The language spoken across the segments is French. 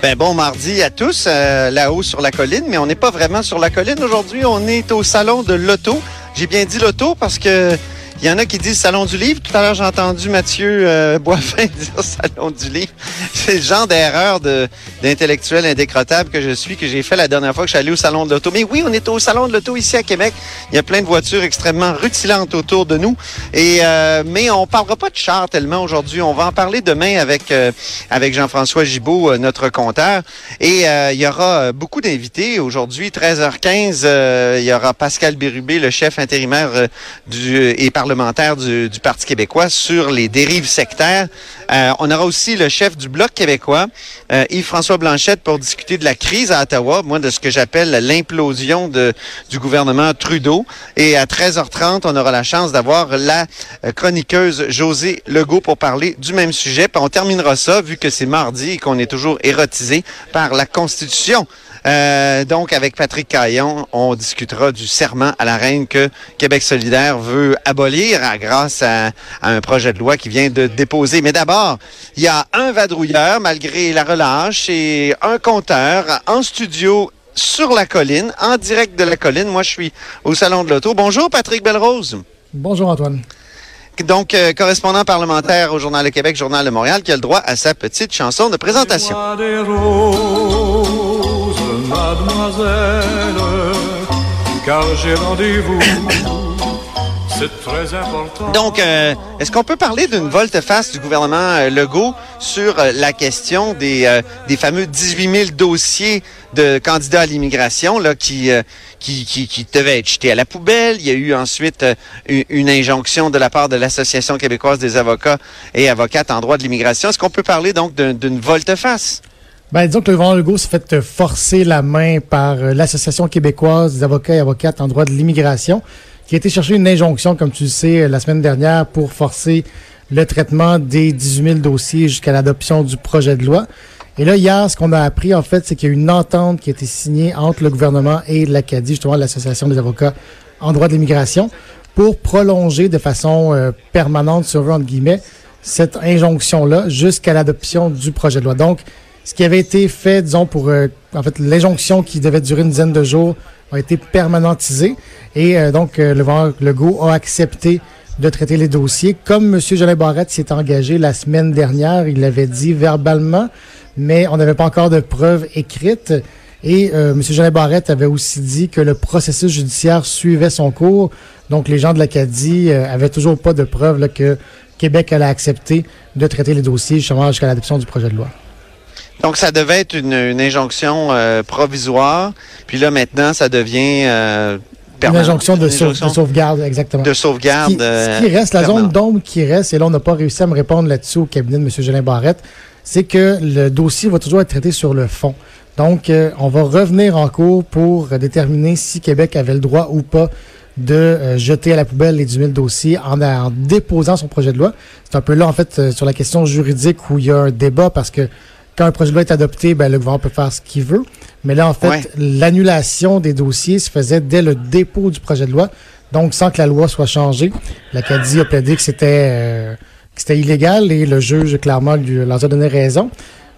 Ben bon mardi à tous, euh, là-haut sur la colline, mais on n'est pas vraiment sur la colline aujourd'hui, on est au salon de l'auto. J'ai bien dit l'auto parce que il y en a qui disent Salon du Livre. Tout à l'heure, j'ai entendu Mathieu euh, Boivin dire Salon du Livre. C'est le genre d'erreur de, d'intellectuel indécrottable que je suis, que j'ai fait la dernière fois que je suis allé au Salon de l'Auto. Mais oui, on est au Salon de l'Auto ici à Québec. Il y a plein de voitures extrêmement rutilantes autour de nous. Et euh, Mais on parlera pas de chars tellement aujourd'hui. On va en parler demain avec, euh, avec Jean-François Gibault, euh, notre compteur. Et euh, il y aura beaucoup d'invités aujourd'hui. 13h15, il y aura Pascal Bérubé, le chef intérimaire du, et du, Parti québécois sur les dérives sectaires. Euh, on aura aussi le chef du Bloc québécois, euh, Yves-François Blanchette, pour discuter de la crise à Ottawa, moi de ce que j'appelle l'implosion du gouvernement Trudeau. Et à 13h30, on aura la chance d'avoir la euh, chroniqueuse Josée Legault pour parler du même sujet. Puis on terminera ça, vu que c'est mardi et qu'on est toujours érotisé par la Constitution. Euh, donc, avec Patrick Caillon, on discutera du serment à la reine que Québec solidaire veut abolir grâce à, à, un projet de loi qui vient de déposer. Mais d'abord, il y a un vadrouilleur, malgré la relâche, et un compteur en studio sur la colline, en direct de la colline. Moi, je suis au Salon de l'Auto. Bonjour, Patrick Belrose. Bonjour, Antoine donc euh, correspondant parlementaire au Journal de Québec, Journal de Montréal, qui a le droit à sa petite chanson de présentation. Mademoiselle, car j'ai rendez-vous. Donc, euh, est-ce qu'on peut parler d'une volte-face du gouvernement euh, Legault sur euh, la question des, des fameux 18 000 dossiers de candidats à l'immigration qui, qui, devaient être jetés à la poubelle? Il y a eu ensuite une, injonction de la part de l'Association québécoise des avocats et avocates en droit de l'immigration. Est-ce qu'on peut parler donc d'une volte-face? Ben, disons que le gouvernement Legault s'est fait forcer la main par l'Association québécoise des avocats et avocates en droit de l'immigration, qui a été chercher une injonction, comme tu le sais, la semaine dernière pour forcer le traitement des 18 000 dossiers jusqu'à l'adoption du projet de loi. Et là, hier, ce qu'on a appris, en fait, c'est qu'il y a une entente qui a été signée entre le gouvernement et l'Acadie, justement l'Association des avocats en droit de l'immigration, pour prolonger de façon euh, permanente, sur entre guillemets, cette injonction-là jusqu'à l'adoption du projet de loi. Donc, ce qui avait été fait, disons, pour, euh, en fait, l'injonction qui devait durer une dizaine de jours a été permanentisée. Et euh, donc, le gouvernement Legault a accepté de traiter les dossiers. Comme M. Jolin Barrette s'est engagé la semaine dernière, il l'avait dit verbalement, mais on n'avait pas encore de preuves écrites. Et euh, M. Jolin Barrette avait aussi dit que le processus judiciaire suivait son cours. Donc, les gens de l'Acadie euh, avaient toujours pas de preuves que Québec allait accepter de traiter les dossiers justement jusqu'à l'adoption du projet de loi. Donc, ça devait être une, une injonction euh, provisoire. Puis là, maintenant, ça devient euh, une injonction de, sauve, de, sauvegarde, exactement. De sauvegarde. Ce qui, ce qui reste, la zone d'ombre qui reste, et là, on n'a pas réussi à me répondre là-dessus au cabinet de M. Gélin Barrette, c'est que le dossier va toujours être traité sur le fond. Donc, euh, on va revenir en cours pour déterminer si Québec avait le droit ou pas de euh, jeter à la poubelle les 18 000 dossiers en, en déposant son projet de loi. C'est un peu là, en fait, sur la question juridique où il y a un débat parce que quand un projet de loi est adopté, ben, le gouvernement peut faire ce qu'il veut. Mais là, en fait, ouais. l'annulation des dossiers se faisait dès le dépôt du projet de loi, donc sans que la loi soit changée. L'Acadie a plaidé que c'était euh, que c'était illégal et le juge, clairement, lui, leur a donné raison.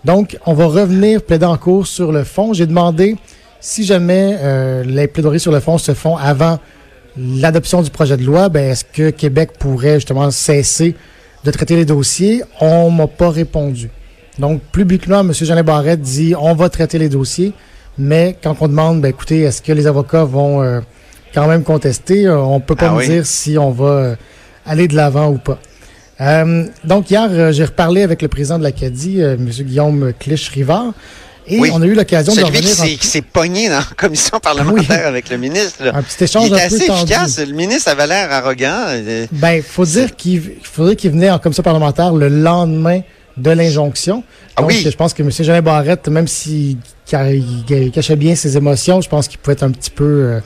Donc, on va revenir plaider en cours sur le fond. J'ai demandé si jamais euh, les plaidoiries sur le fond se font avant l'adoption du projet de loi, ben, est-ce que Québec pourrait justement cesser de traiter les dossiers? On m'a pas répondu. Donc, publiquement, M. Jean Barrette dit on va traiter les dossiers, Mais quand on demande, ben, écoutez, est-ce que les avocats vont euh, quand même contester, euh, on peut pas Ah nous oui. dire si on va euh, aller de l'avant ou pas. Euh, donc hier, euh, j'ai reparlé avec le président de l'Acadie, euh, M. Guillaume Clich-Rivard, et Oui. on a eu l'occasion de Celui revenir s'est, qui s'est pogné dans la commission parlementaire avec le ministre. là. un petit échange Il un était peu assez tendu. efficace. Le ministre avait l'air arrogant. Ben, faut dire qu'il il faudrait qu'il venait en commission parlementaire le lendemain de l'injonction. Ah oui. je pense que M. Jean Barrette, même s'il ca- il cachait bien ses émotions, je pense qu'il pouvait être un petit peu euh,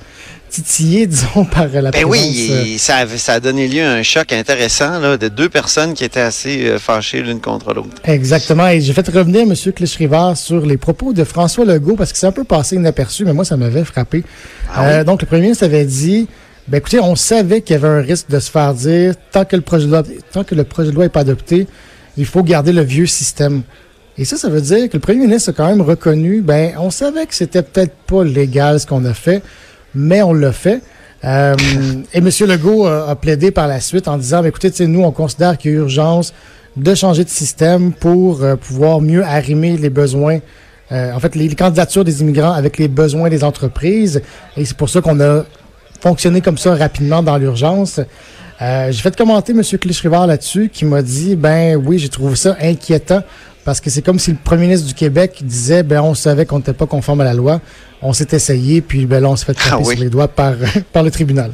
titillé, disons, par la Ben présence. oui, euh, ça, a- ça a donné lieu à un choc intéressant là, de deux personnes qui étaient assez euh, fâchées l'une contre l'autre. Exactement. Et j'ai fait revenir M. Clich-Rivard sur les propos de François Legault parce que c'est un peu passé inaperçu, mais moi, ça m'avait frappé. Ah Donc, le premier ministre avait dit, ben écoutez, on savait qu'il y avait un risque de se faire dire, tant que le projet de loi, tant que le projet de loi n'est pas adopté, il faut garder le vieux système. Et ça, ça veut dire que le premier ministre a quand même reconnu, ben, on savait que c'était peut-être pas légal ce qu'on a fait, mais on l'a fait. Euh, et M. Legault a, a plaidé par la suite en disant, ben, écoutez, nous, on considère qu'il y a urgence de changer de système pour euh, pouvoir mieux arrimer les besoins, euh, en fait, les, les candidatures des immigrants avec les besoins des entreprises. Et c'est pour ça qu'on a fonctionné comme ça rapidement dans l'urgence. Euh, j'ai fait commenter M. Clich-Rivard là-dessus, qui m'a dit, ben oui, j'ai trouvé ça inquiétant, parce que c'est comme si le premier ministre du Québec disait, ben on savait qu'on n'était pas conforme à la loi, on s'est essayé, puis ben là, on s'est fait taper Ah oui. sur les doigts par, par le tribunal.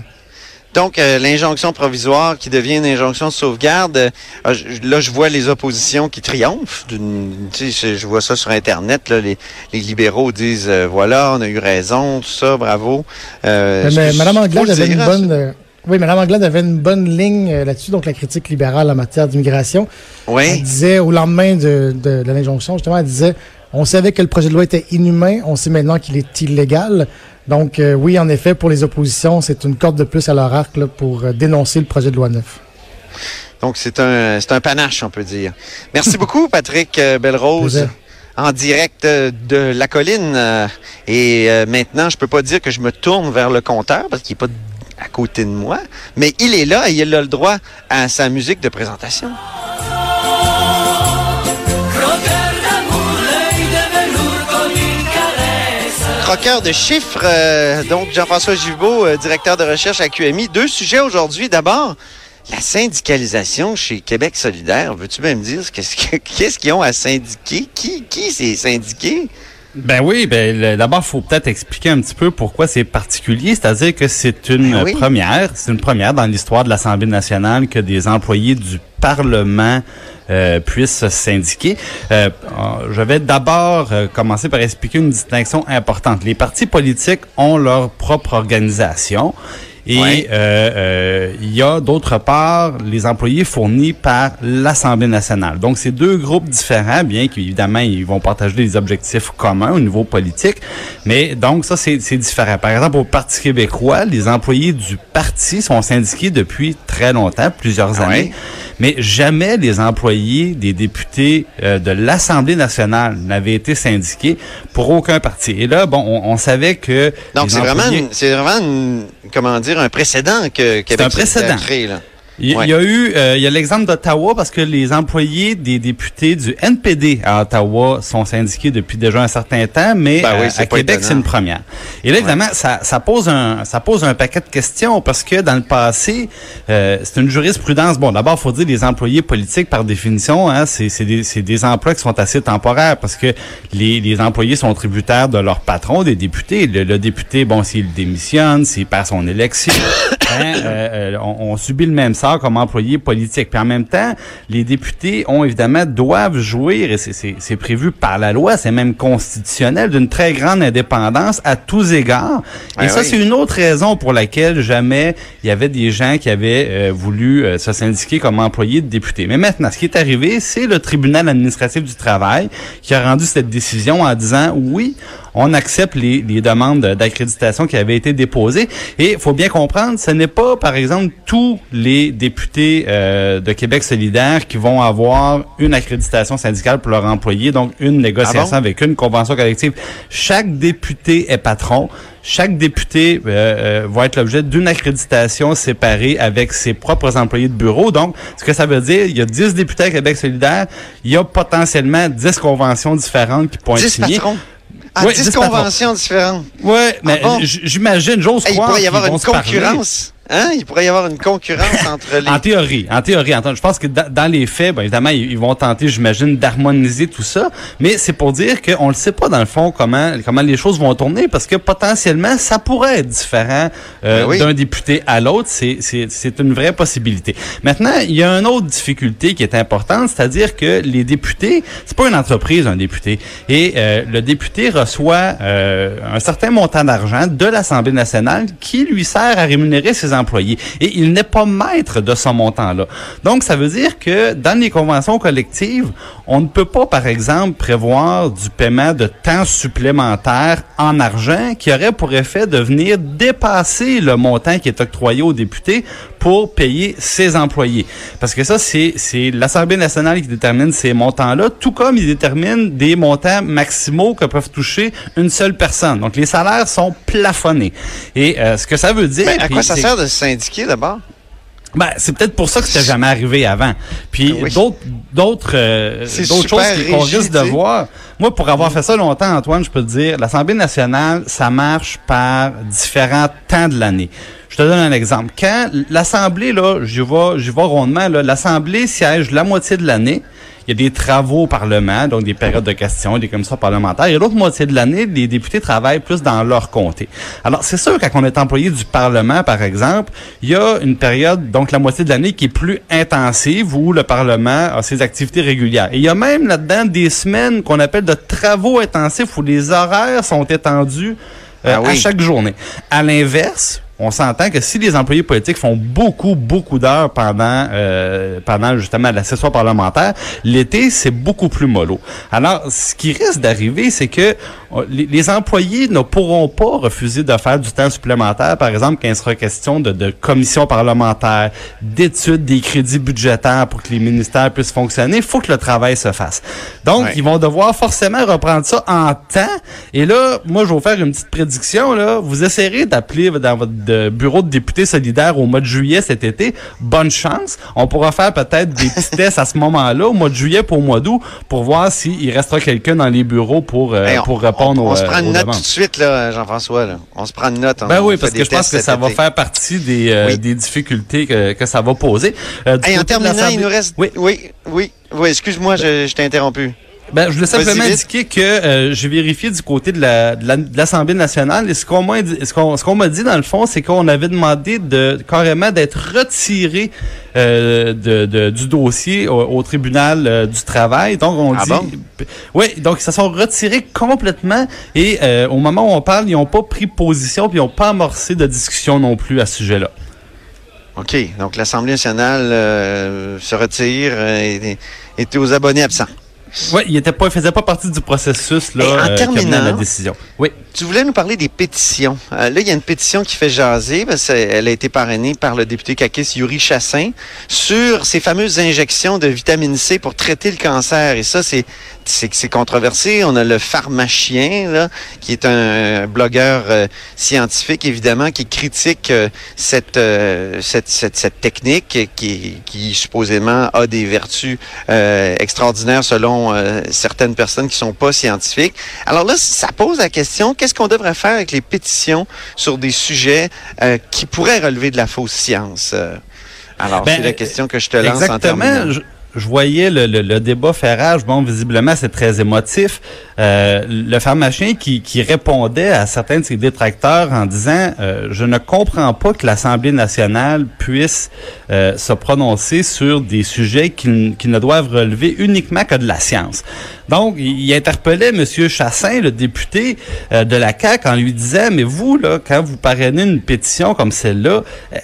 Donc, euh, l'injonction provisoire qui devient une injonction de sauvegarde, euh, ah, je- là, je vois les oppositions qui triomphent. Tu sais, je, vois ça sur Internet. Là, les, les libéraux disent, euh, voilà, on a eu raison, tout ça, bravo. Mais, Mme Anglade avait une hein, bonne... oui, Mme Anglade avait une bonne ligne euh, là-dessus, donc la critique libérale en matière d'immigration. Elle Oui, disait, au lendemain de, de, de l'injonction, justement, elle disait, on savait que le projet de loi était inhumain, on sait maintenant qu'il est illégal. Donc, euh, oui, en effet, pour les oppositions, c'est une corde de plus à leur arc là, pour euh, dénoncer le projet de loi neuf. donc c'est un, un panache, on peut dire. Merci beaucoup, Patrick Belrose. En direct de la colline. Et maintenant, je peux pas dire que je me tourne vers le compteur parce qu'il est pas à côté de moi, mais il est là et il a le droit à sa musique de présentation. Croqueur de chiffres, euh, donc Jean-François Gibault, euh, directeur de recherche à QMI. Deux sujets aujourd'hui. D'abord, la syndicalisation chez Québec solidaire. Veux-tu bien me dire qu'est-ce que- qu'est-ce qu'ils ont à syndiquer? Qui, qui s'est syndiqué? Ben oui, ben d'abord faut peut-être expliquer un petit peu pourquoi c'est particulier, c'est-à-dire que c'est une Ben oui. première, c'est une première dans l'histoire de l'Assemblée nationale que des employés du Parlement euh, puissent se syndiquer. Euh, euh, je vais d'abord euh, commencer par expliquer une distinction importante. Les partis politiques ont leur propre organisation. Et Ouais. euh, euh, il y a d'autre part les employés fournis par l'Assemblée nationale. Donc c'est deux groupes différents, bien qu'évidemment ils vont partager des objectifs communs au niveau politique, mais donc ça c'est différent. Par exemple au Parti québécois, les employés du parti sont syndiqués depuis très longtemps, plusieurs Ah années, ouais? mais jamais les employés des députés euh, de l'Assemblée nationale n'avaient été syndiqués pour aucun parti. Et là, bon, on, on savait que Donc, c'est vraiment, employés- c'est vraiment une- comment dire, un précédent que Québec un précédent. là. Il, Ouais. y a eu, euh, il y a l'exemple d'Ottawa parce que les employés des députés du NPD à Ottawa sont syndiqués depuis déjà un certain temps, mais Ben oui, euh, à Québec c'est une première. Et là évidemment ça, ça pose un, ça pose un paquet de questions parce que dans le passé euh, c'est une jurisprudence. Bon d'abord faut dire les employés politiques par définition, hein, c'est c'est des, c'est des emplois qui sont assez temporaires parce que les, les employés sont tributaires de leur patron, des députés. Le, le député bon s'il démissionne, s'il perd son élection, hein, euh, euh, on, on subit le même sort comme employé politique. Puis en même temps, les députés ont évidemment doivent jouir, et c'est- prévu par la loi, c'est même constitutionnel, d'une très grande indépendance à tous égards. Et Ah ça, c'est une autre raison pour laquelle jamais il y avait des gens qui avaient euh, voulu euh, se syndiquer comme employés de députés. Mais maintenant, ce qui est arrivé, c'est le tribunal administratif du travail qui a rendu cette décision en disant oui, on accepte les, les demandes d'accréditation qui avaient été déposées. Et il faut bien comprendre, ce n'est pas, par exemple, tous les députés euh, de Québec solidaire qui vont avoir une accréditation syndicale pour leurs employés, donc une négociation Ah bon? avec une convention collective. Chaque député est patron. Chaque député euh, euh, va être l'objet d'une accréditation séparée avec ses propres employés de bureau. Donc, ce que ça veut dire, il y a 10 députés à Québec solidaire, il y a potentiellement 10 conventions différentes qui pourront être 10 signées. patrons? Ah, Oui, 10 10 plateformes. conventions différentes. Ouais, mais Ah bon? j'imagine, j'ose Hey, il croire pourrait y avoir une concurrence. Hein? Il pourrait y avoir une concurrence entre les... En théorie, en théorie, Antoine, je pense que dans, les faits, ben, évidemment, ils, ils vont tenter, j'imagine, d'harmoniser tout ça, mais c'est pour dire qu'on ne sait pas dans le fond comment comment les choses vont tourner, parce que potentiellement, ça pourrait être différent euh, Ben oui. d'un député à l'autre. C'est c'est c'est une vraie possibilité. Maintenant, il y a une autre difficulté qui est importante, c'est-à-dire que les députés, c'est pas une entreprise, un député, et euh, le député reçoit euh, un certain montant d'argent de l'Assemblée nationale qui lui sert à rémunérer ses employés. Et il n'est pas maître de ce montant-là. Donc, ça veut dire que dans les conventions collectives, on ne peut pas, par exemple, prévoir du paiement de temps supplémentaire en argent qui aurait pour effet de venir dépasser le montant qui est octroyé aux députés pour payer ses employés. Parce que ça, c'est c'est l'Assemblée nationale qui détermine ces montants-là, tout comme il détermine des montants maximaux que peuvent toucher une seule personne. Donc, les salaires sont plafonnés. Et euh, ce que ça veut dire... À quoi ça sert de se syndiquer d'abord? Ben, c'est peut-être pour ça que c'était jamais arrivé avant. Puis Oui. d'autres d'autres euh, d'autres choses qu'on risque de voir. Moi, pour avoir fait ça longtemps, Antoine, je peux te dire, l'Assemblée nationale, ça marche par différents temps de l'année. Je te donne un exemple. Quand l'Assemblée, là, je vais, je vais rondement, là, l'Assemblée siège la moitié de l'année. Il y a des travaux au Parlement, donc des périodes de questions, des commissions parlementaires. Et l'autre moitié de l'année, les députés travaillent plus dans leur comté. Alors, c'est sûr, quand on est employé du Parlement, par exemple, il y a une période, donc la moitié de l'année, qui est plus intensive, où le Parlement a ses activités régulières. Et il y a même là-dedans des semaines qu'on appelle de travaux intensifs, où les horaires sont étendus euh, Ah oui. à chaque journée. À l'inverse, on s'entend que si les employés politiques font beaucoup, beaucoup d'heures pendant, euh, pendant justement la session parlementaire, l'été, c'est beaucoup plus mollo. Alors, ce qui risque d'arriver, c'est que les, les employés ne pourront pas refuser de faire du temps supplémentaire, par exemple, quand il sera question de, de commissions parlementaires, d'études des crédits budgétaires pour que les ministères puissent fonctionner. Il faut que le travail se fasse. Donc, Ouais. ils vont devoir forcément reprendre ça en temps. Et là, moi, je vais vous faire une petite prédiction. Là. Vous essayerez d'appeler dans votre de- bureau de député solidaire au mois de juillet cet été. Bonne chance. On pourra faire peut-être des petits tests à ce moment-là, au mois de juillet pour au mois d'août, pour voir s'il restera quelqu'un dans les bureaux pour, euh, Hey, on- pour répondre on, aux, se euh, prend une note demandes. tout de suite, là, Jean-François. là. On se prend une note. Ben oui, parce que je pense que ça va faire partie des, euh, Oui. des difficultés que, que ça va poser. Euh, Hey, en terminant, il nous reste... Oui. oui, oui. oui, excuse-moi, je, je t'ai interrompu. Ben, je voulais simplement indiquer que euh, j'ai vérifié du côté de la- de la- de l'Assemblée nationale et ce qu'on m'a dit, ce qu'on ce qu'on m'a dit dans le fond, c'est qu'on avait demandé de carrément d'être retiré euh, de, de- du dossier au, au tribunal euh, du travail. Donc on Ah dit, bon? oui, donc ils se sont retirés complètement et au moment où on parle, ils n'ont pas pris position puis ils n'ont pas amorcé de discussion non plus à ce sujet-là. OK. Donc, l'Assemblée nationale se retire et, et t'es aux abonnés absents. Oui, il était pas, il faisait pas partie du processus là Et en euh, à la terminant- décision. Oui. Tu voulais nous parler des pétitions. Euh, là, il y a une pétition qui fait jaser, parce qu'elle a été parrainée par le député caquiste Yuri Chassin, sur ces fameuses injections de vitamine C pour traiter le cancer. Et ça, c'est c'est controversé. On a le pharmacien, là, qui est un blogueur euh, scientifique, évidemment, qui critique euh, cette, euh, cette, cette, cette technique qui, qui supposément a des vertus extraordinaires selon certaines personnes qui sont pas scientifiques. Alors là, ça pose la question, qu'est-ce qu'on devrait faire avec les pétitions sur des sujets euh, qui pourraient relever de la fausse science? Euh, alors, Ben, c'est la question que je te lance en Exactement. Je, je voyais le, le- le débat faire rage. Bon, visiblement, c'est très émotif. Euh, le pharmacien qui, qui répondait à certains de ses détracteurs en disant euh, Je ne comprends pas que l'Assemblée nationale puisse euh, se prononcer sur des sujets qui, qui ne doivent relever uniquement que de la science. Donc, il, interpellait M. Chassin, le député euh, de la CAQ, en lui disant, mais vous, là, quand vous parrainez une pétition comme celle-là,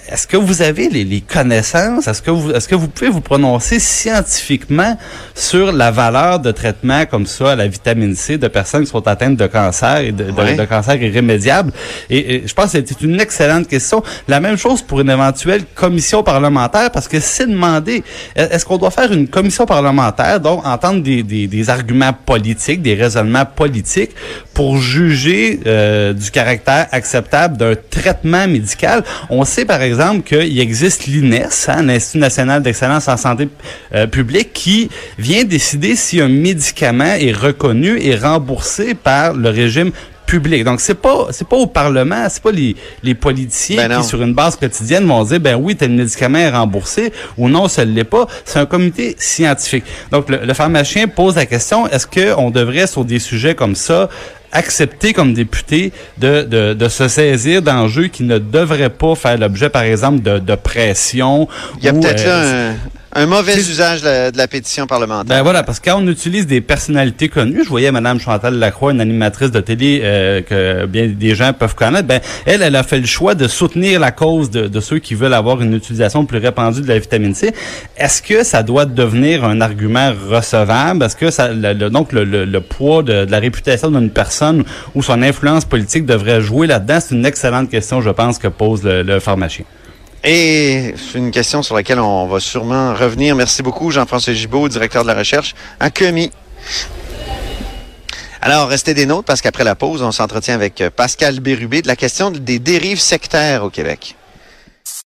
est-ce que vous avez les, les connaissances? Est-ce que vous est-ce que vous pouvez vous prononcer scientifiquement sur la valeur de traitement comme ça à la vitamine C de personnes qui sont atteintes de cancer et de, de- Ouais. de cancer irrémédiable? Et, et je pense que c'était une excellente question. La même chose pour une éventuelle commission parlementaire, parce que c'est demandé. Est-ce qu'on doit faire une commission parlementaire, donc entendre des, des, des arguments arguments politiques, des raisonnements politiques pour juger euh, du caractère acceptable d'un traitement médical. On sait par exemple qu'il existe l'INES, hein, l'Institut national d'excellence en santé euh, publique, qui vient décider si un médicament est reconnu et remboursé par le régime public. Donc c'est pas c'est pas au Parlement, c'est pas les, les politiciens Ben qui sur une base quotidienne vont dire ben oui tel médicament est remboursé ou non ça ne l'est pas. C'est un comité scientifique. Donc le, le pharmacien pose la question est-ce que on devrait sur des sujets comme ça accepter comme député de, de, de se saisir d'enjeux qui ne devraient pas faire l'objet, par exemple, de, de pression. Il y a peut-être euh, là un, un mauvais usage de la, de la pétition parlementaire. ben voilà, parce que quand on utilise des personnalités connues, je voyais Madame Chantal Lacroix, une animatrice de télé euh, que bien des gens peuvent connaître, ben elle, elle a fait le choix de soutenir la cause de, de ceux qui veulent avoir une utilisation plus répandue de la vitamine C. Est-ce que ça doit devenir un argument recevable? Est-ce que ça, le, le- donc le, le- le poids de, de la réputation d'une personne ou son influence politique devrait jouer là-dedans? C'est une excellente question, je pense, que pose le, le pharmacien. Et c'est une question sur laquelle on va sûrement revenir. Merci beaucoup, Jean-François Gibault, directeur de la recherche à COMI. Alors, restez des nôtres parce qu'après la pause, on s'entretient avec euh, Pascal Bérubé de la question des dérives sectaires au Québec.